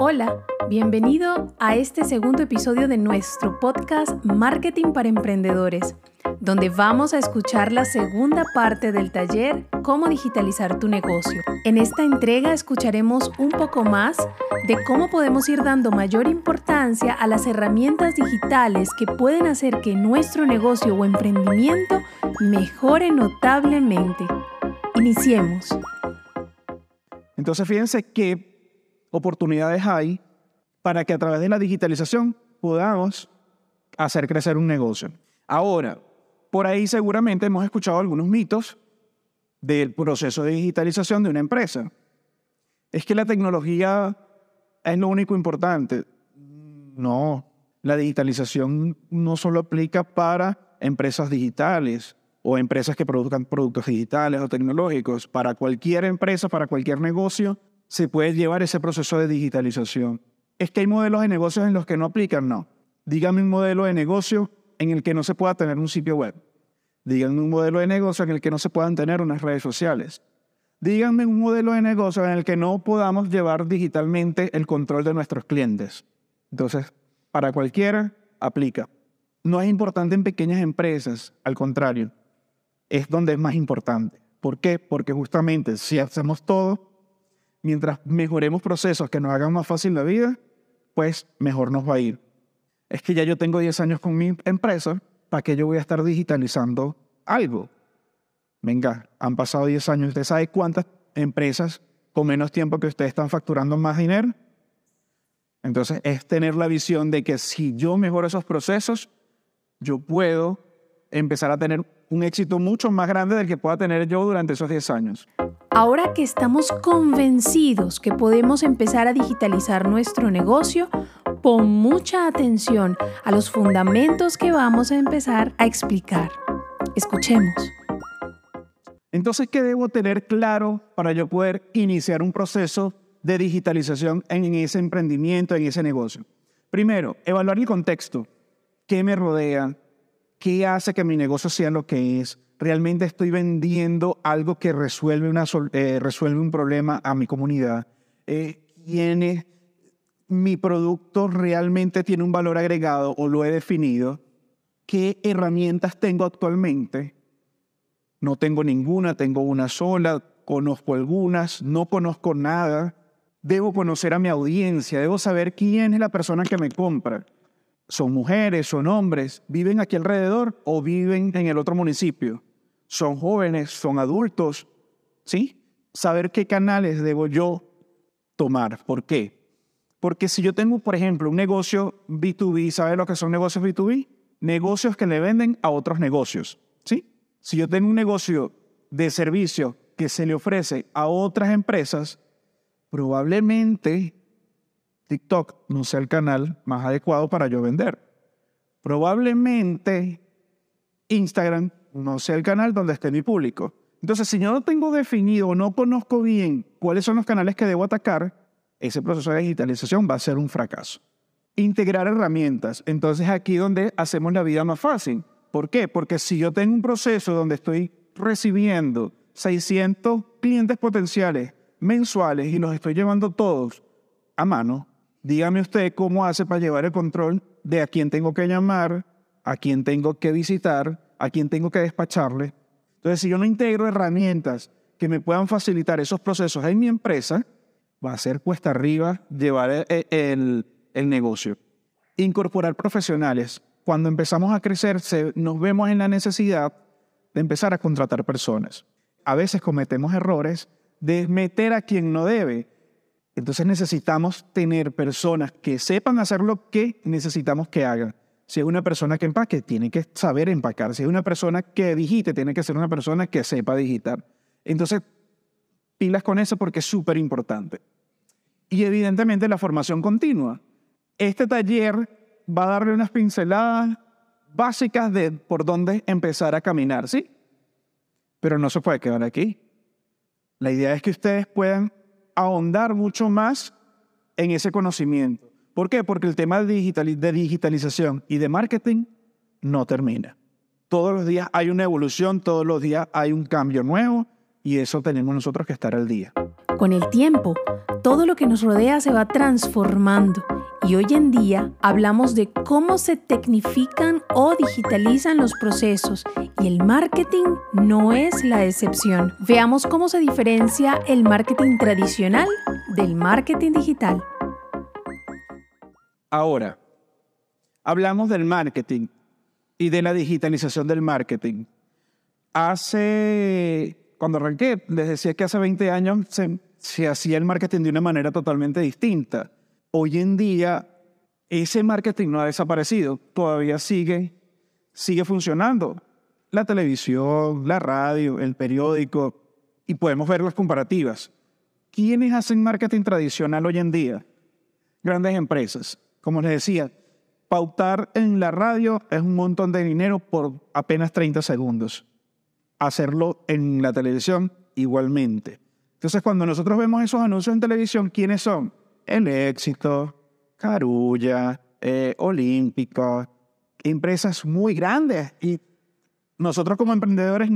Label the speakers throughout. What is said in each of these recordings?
Speaker 1: Hola, bienvenido a este segundo episodio de nuestro podcast Marketing para Emprendedores, donde vamos a escuchar la segunda parte del taller Cómo digitalizar tu negocio. En esta entrega escucharemos un poco más de cómo podemos ir dando mayor importancia a las herramientas digitales que pueden hacer que nuestro negocio o emprendimiento mejore notablemente. Iniciemos.
Speaker 2: Entonces fíjense qué oportunidades hay para que a través de la digitalización podamos hacer crecer un negocio. Ahora, por ahí seguramente hemos escuchado algunos mitos del proceso de digitalización de una empresa. Es que la tecnología es lo único importante. No, la digitalización no solo aplica para empresas digitales o empresas que produzcan productos digitales o tecnológicos. Para cualquier empresa, para cualquier negocio, se puede llevar ese proceso de digitalización. ¿Es que hay modelos de negocios en los que no aplican? No. Dígame un modelo de negocio en el que no se pueda tener un sitio web. Díganme un modelo de negocio en el que no se puedan tener unas redes sociales. Díganme un modelo de negocio en el que no podamos llevar digitalmente el control de nuestros clientes. Entonces, para cualquiera, aplica. No es importante en pequeñas empresas, al contrario es donde es más importante. ¿Por qué? Porque justamente si hacemos todo, mientras mejoremos procesos que nos hagan más fácil la vida, pues mejor nos va a ir. Es que ya yo tengo 10 años con mi empresa, ¿para qué yo voy a estar digitalizando algo? Venga, han pasado 10 años, ¿usted sabe cuántas empresas con menos tiempo que ustedes están facturando más dinero? Entonces es tener la visión de que si yo mejoro esos procesos, yo puedo empezar a tener un éxito mucho más grande del que pueda tener yo durante esos 10 años.
Speaker 1: Ahora que estamos convencidos que podemos empezar a digitalizar nuestro negocio, pon mucha atención a los fundamentos que vamos a empezar a explicar. Escuchemos.
Speaker 2: Entonces, ¿qué debo tener claro para yo poder iniciar un proceso de digitalización en ese emprendimiento, en ese negocio? Primero, evaluar el contexto. ¿Qué me rodea? ¿Qué hace que mi negocio sea lo que es? ¿Realmente estoy vendiendo algo que eh, resuelve un problema a mi comunidad? Eh, ¿Tiene mi producto realmente tiene un valor agregado o lo he definido? ¿Qué herramientas tengo actualmente? No tengo ninguna, tengo una sola, conozco algunas, no conozco nada. Debo conocer a mi audiencia, debo saber quién es la persona que me compra son mujeres, son hombres, viven aquí alrededor o viven en el otro municipio. Son jóvenes, son adultos, ¿sí? Saber qué canales debo yo tomar. ¿Por qué? Porque si yo tengo, por ejemplo, un negocio B2B, ¿sabe lo que son negocios B2B? Negocios que le venden a otros negocios, ¿sí? Si yo tengo un negocio de servicio que se le ofrece a otras empresas, probablemente TikTok no sea el canal más adecuado para yo vender. Probablemente Instagram no sea el canal donde esté mi público. Entonces, si yo no tengo definido o no conozco bien cuáles son los canales que debo atacar, ese proceso de digitalización va a ser un fracaso. Integrar herramientas. Entonces, aquí donde hacemos la vida más fácil. ¿Por qué? Porque si yo tengo un proceso donde estoy recibiendo 600 clientes potenciales mensuales y los estoy llevando todos a mano, Dígame usted cómo hace para llevar el control de a quién tengo que llamar, a quién tengo que visitar, a quién tengo que despacharle. Entonces, si yo no integro herramientas que me puedan facilitar esos procesos en mi empresa, va a ser cuesta arriba llevar e, e, el, el, negocio. Incorporar profesionales. Cuando empezamos a crecer, nos vemos en la necesidad de empezar a contratar personas. A veces cometemos errores de meter a quien no debe entonces necesitamos tener personas que sepan hacer lo que necesitamos que hagan. Si es una persona que empaque, tiene que saber empacar. Si es una persona que digite, tiene que ser una persona que sepa digitar. Entonces, pilas con eso porque es súper importante. Y evidentemente la formación continua. Este taller va a darle unas pinceladas básicas de por dónde empezar a caminar, ¿sí? Pero no se puede quedar aquí. La idea es que ustedes puedan ahondar mucho más en ese conocimiento. ¿Por qué? Porque el tema de, digitalización y de marketing no termina. Todos los días hay una evolución, todos los días hay un cambio nuevo y eso tenemos nosotros que estar al día.
Speaker 1: Con el tiempo, todo lo que nos rodea se va transformando y hoy en día hablamos de cómo se tecnifican o digitalizan los procesos y el marketing no es la excepción. Veamos cómo se diferencia el marketing tradicional del marketing digital.
Speaker 2: Ahora, hablamos del marketing y de la digitalización del marketing. Hace, cuando arranqué, les decía que hace 20 años se, se hacía el marketing de una manera totalmente distinta hoy en día ese marketing no ha desaparecido, todavía sigue, sigue funcionando. La televisión, la radio, el periódico, y podemos ver las comparativas. ¿Quiénes hacen marketing tradicional hoy en día? Grandes empresas. Como les decía, pautar en la radio es un montón de dinero por apenas 30 segundos. Hacerlo en la televisión igualmente. Entonces, cuando nosotros vemos esos anuncios en televisión, ¿quiénes son? El Éxito, Carulla, eh, Olímpico, empresas muy grandes. Y nosotros como emprendedores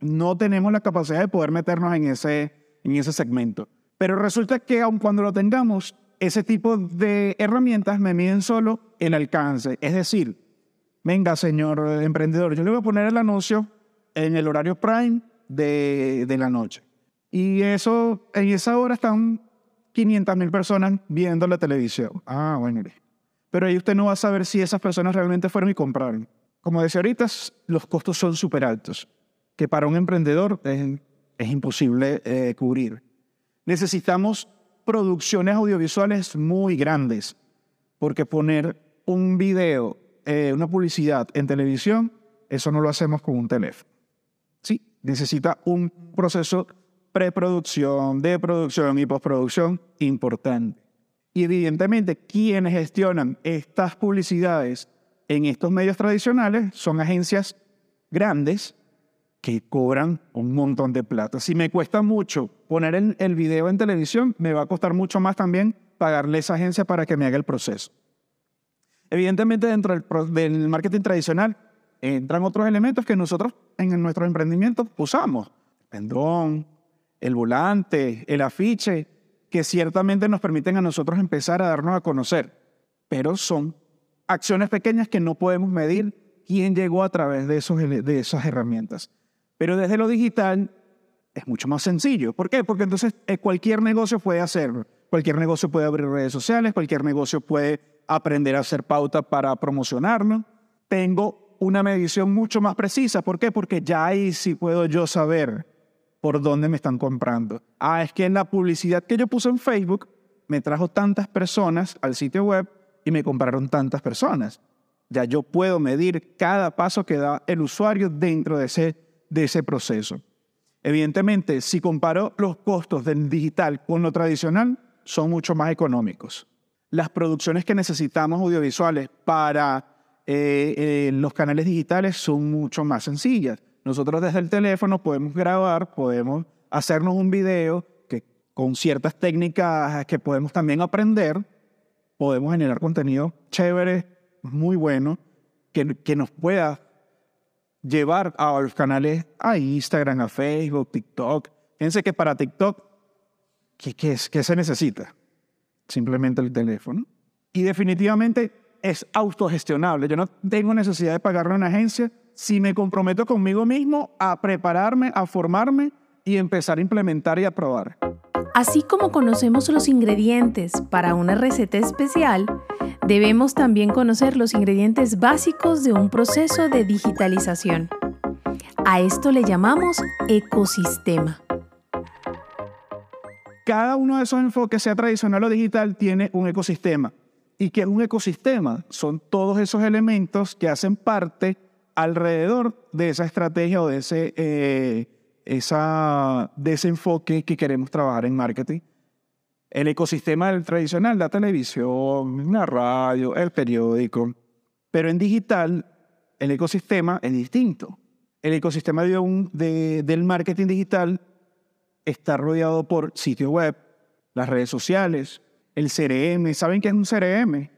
Speaker 2: no tenemos la capacidad de poder meternos en ese, en ese segmento. Pero resulta que aun cuando lo tengamos, ese tipo de herramientas me miden solo el alcance. Es decir, venga, señor emprendedor, yo le voy a poner el anuncio en el horario prime de, de la noche. Y eso, en esa hora están 500 mil personas viendo la televisión. Ah, bueno. Pero ahí usted no va a saber si esas personas realmente fueron y compraron. Como decía ahorita, los costos son súper altos, que para un emprendedor es, es imposible eh, cubrir. Necesitamos producciones audiovisuales muy grandes, porque poner un video, eh, una publicidad en televisión, eso no lo hacemos con un teléfono. Sí, necesita un proceso preproducción, de producción y postproducción importante. Y evidentemente quienes gestionan estas publicidades en estos medios tradicionales son agencias grandes que cobran un montón de plata. Si me cuesta mucho poner el, el video en televisión, me va a costar mucho más también pagarle a esa agencia para que me haga el proceso. Evidentemente dentro del, del marketing tradicional entran otros elementos que nosotros en nuestros emprendimientos usamos. Pendón, el volante, el afiche, que ciertamente nos permiten a nosotros empezar a darnos a conocer, pero son acciones pequeñas que no podemos medir quién llegó a través de, esos, de esas herramientas. Pero desde lo digital es mucho más sencillo. ¿Por qué? Porque entonces eh, cualquier negocio puede hacerlo. Cualquier negocio puede abrir redes sociales, cualquier negocio puede aprender a hacer pauta para promocionarlo. Tengo una medición mucho más precisa. ¿Por qué? Porque ya ahí sí puedo yo saber por dónde me están comprando. Ah, es que en la publicidad que yo puse en Facebook me trajo tantas personas al sitio web y me compraron tantas personas. Ya yo puedo medir cada paso que da el usuario dentro de ese, de ese proceso. Evidentemente, si comparo los costos del digital con lo tradicional, son mucho más económicos. Las producciones que necesitamos audiovisuales para eh, eh, los canales digitales son mucho más sencillas. Nosotros desde el teléfono podemos grabar, podemos hacernos un video que con ciertas técnicas que podemos también aprender, podemos generar contenido chévere, muy bueno, que, que nos pueda llevar a los canales, a Instagram, a Facebook, TikTok. Fíjense que para TikTok, ¿qué, qué, es, ¿qué se necesita? Simplemente el teléfono. Y definitivamente es autogestionable. Yo no tengo necesidad de pagarle a una agencia si me comprometo conmigo mismo a prepararme, a formarme y empezar a implementar y a probar.
Speaker 1: Así como conocemos los ingredientes para una receta especial, debemos también conocer los ingredientes básicos de un proceso de digitalización. A esto le llamamos ecosistema.
Speaker 2: Cada uno de esos enfoques, sea tradicional o digital, tiene un ecosistema. ¿Y qué es un ecosistema? Son todos esos elementos que hacen parte alrededor de esa estrategia o de ese, eh, esa, de ese enfoque que queremos trabajar en marketing. El ecosistema del tradicional, la televisión, la radio, el periódico. Pero en digital, el ecosistema es distinto. El ecosistema de, del marketing digital está rodeado por sitio web, las redes sociales, el CRM. ¿Saben qué es un CRM?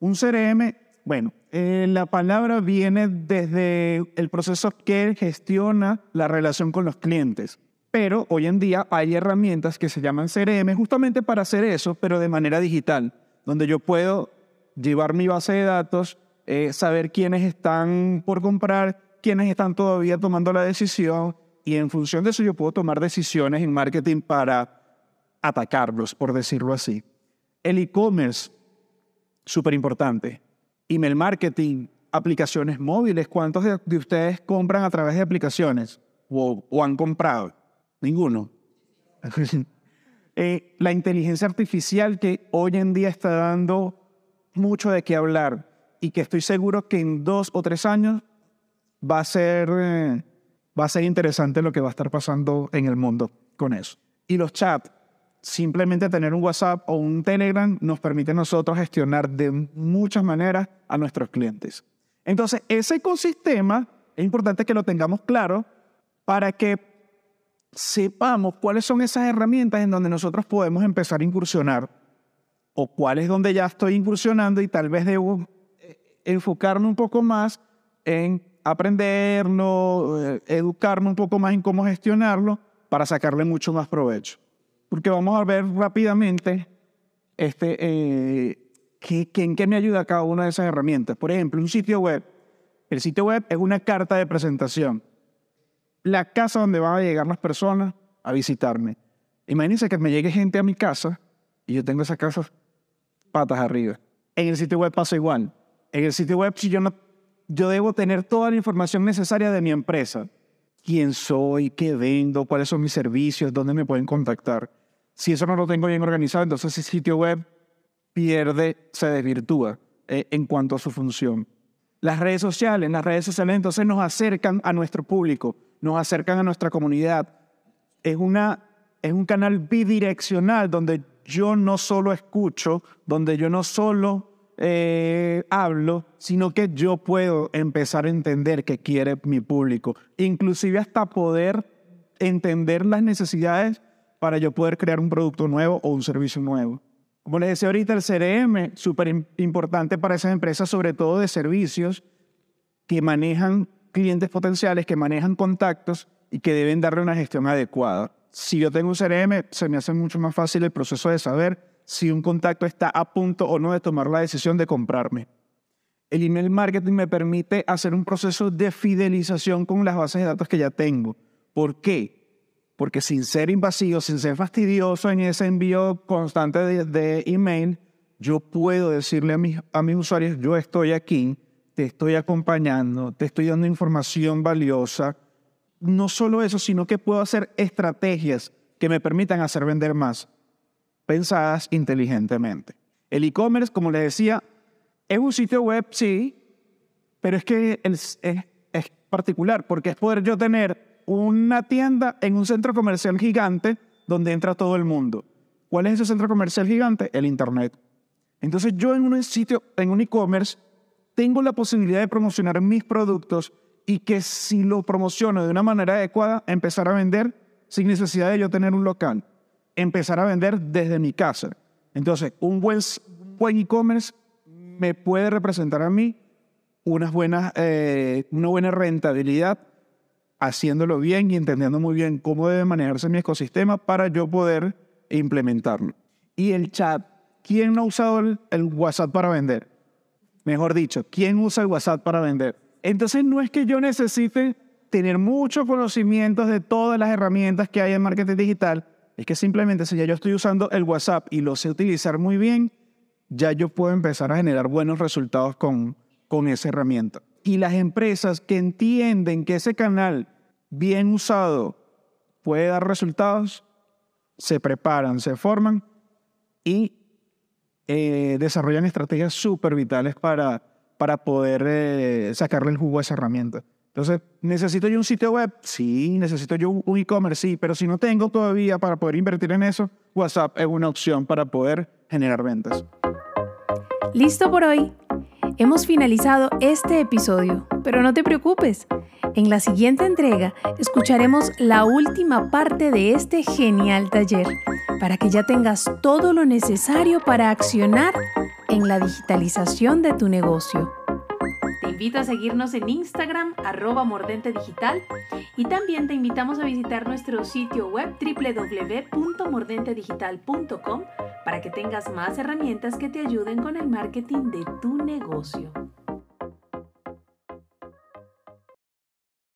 Speaker 2: Un CRM bueno, eh, la palabra viene desde el proceso que gestiona la relación con los clientes. Pero hoy en día hay herramientas que se llaman CRM justamente para hacer eso, pero de manera digital, donde yo puedo llevar mi base de datos, eh, saber quiénes están por comprar, quiénes están todavía tomando la decisión y en función de eso yo puedo tomar decisiones en marketing para atacarlos, por decirlo así. El e-commerce, súper importante. Email marketing, aplicaciones móviles. ¿Cuántos de, ustedes compran a través de aplicaciones o han comprado? Ninguno. Eh, la inteligencia artificial que hoy en día está dando mucho de qué hablar y que estoy seguro que en dos o tres años va a ser, eh, va a ser interesante lo que va a estar pasando en el mundo con eso. Y los chats, simplemente tener un WhatsApp o un Telegram nos permite a nosotros gestionar de muchas maneras a nuestros clientes. Entonces, ese ecosistema es importante que lo tengamos claro para que sepamos cuáles son esas herramientas en donde nosotros podemos empezar a incursionar o cuál es donde ya estoy incursionando y tal vez debo eh, enfocarme un poco más en aprenderlo, eh, educarme un poco más en cómo gestionarlo para sacarle mucho más provecho. Porque vamos a ver rápidamente este, eh, qué, en qué me ayuda cada una de esas herramientas. Por ejemplo, un sitio web. El sitio web es una carta de presentación la casa donde van a llegar las personas a visitarme. Imagínense que me llegue gente a mi casa y yo tengo esa casa patas arriba. En el sitio web pasa igual. En el sitio web, si yo no, yo debo tener toda la información necesaria de mi empresa. Quién soy, qué vendo, cuáles son mis servicios, dónde me pueden contactar. Si eso no lo tengo bien organizado, entonces ese sitio web pierde, se desvirtúa eh, en cuanto a su función. Las redes sociales, las redes sociales entonces nos acercan a nuestro público, nos acercan a nuestra comunidad. Es, una, es un canal bidireccional donde yo no solo escucho, donde yo no solo eh, hablo, sino que yo puedo empezar a entender qué quiere mi público, inclusive hasta poder entender las necesidades para yo poder crear un producto nuevo o un servicio nuevo. Como les decía ahorita, el CRM, súper importante para esas empresas, sobre todo de servicios que manejan clientes potenciales, que manejan contactos y que deben darle una gestión adecuada. Si yo tengo un CRM, se me hace mucho más fácil el proceso de saber si un contacto está a punto o no de tomar la decisión de comprarme. El email marketing me permite hacer un proceso de fidelización con las bases de datos que ya tengo. ¿Por qué? Porque sin ser invasivo, sin ser fastidioso en ese envío constante de, email, yo puedo decirle a mis, a mis usuarios, yo estoy aquí, te estoy acompañando, te estoy dando información valiosa. No solo eso, sino que puedo hacer estrategias que me permitan hacer vender más, pensadas inteligentemente. El e-commerce, como les decía, es un sitio web, sí, pero es que es, es, es particular, porque es poder yo tener una tienda en un centro comercial gigante donde entra todo el mundo. ¿Cuál es ese centro comercial gigante? El Internet. Entonces yo en un sitio, en un e-commerce, tengo la posibilidad de promocionar mis productos y que si lo promociono de una manera adecuada, empezar a vender sin necesidad de yo tener un local. Empezar a vender desde mi casa. Entonces, un buen, buen e-commerce me puede representar a mí unas buenas, eh, una buena rentabilidad haciéndolo bien y entendiendo muy bien cómo debe manejarse mi ecosistema para yo poder implementarlo. Y el chat, ¿quién no ha usado el, WhatsApp para vender? Mejor dicho, ¿quién usa el WhatsApp para vender? Entonces no es que yo necesite tener muchos conocimientos de todas las herramientas que hay en marketing digital, es que simplemente si ya yo estoy usando el WhatsApp y lo sé utilizar muy bien, ya yo puedo empezar a generar buenos resultados con, con esa herramienta y las empresas que entienden que ese canal bien usado puede dar resultados, se preparan, se forman y eh, desarrollan estrategias súper vitales para, para poder eh, sacarle el jugo a esa herramienta. Entonces, ¿necesito yo un sitio web? Sí, necesito yo un e-commerce, sí, pero si no tengo todavía para poder invertir en eso, WhatsApp es una opción para poder generar ventas.
Speaker 1: Listo por hoy. Hemos finalizado este episodio, pero no te preocupes. En la siguiente entrega escucharemos la última parte de este genial taller para que ya tengas todo lo necesario para accionar en la digitalización de tu negocio. ¿Te invito a seguirnos en Instagram, arroba mordente digital, y también te invitamos a visitar nuestro sitio web www.mordentedigital.com para que tengas más herramientas que te ayuden con el marketing de tu negocio.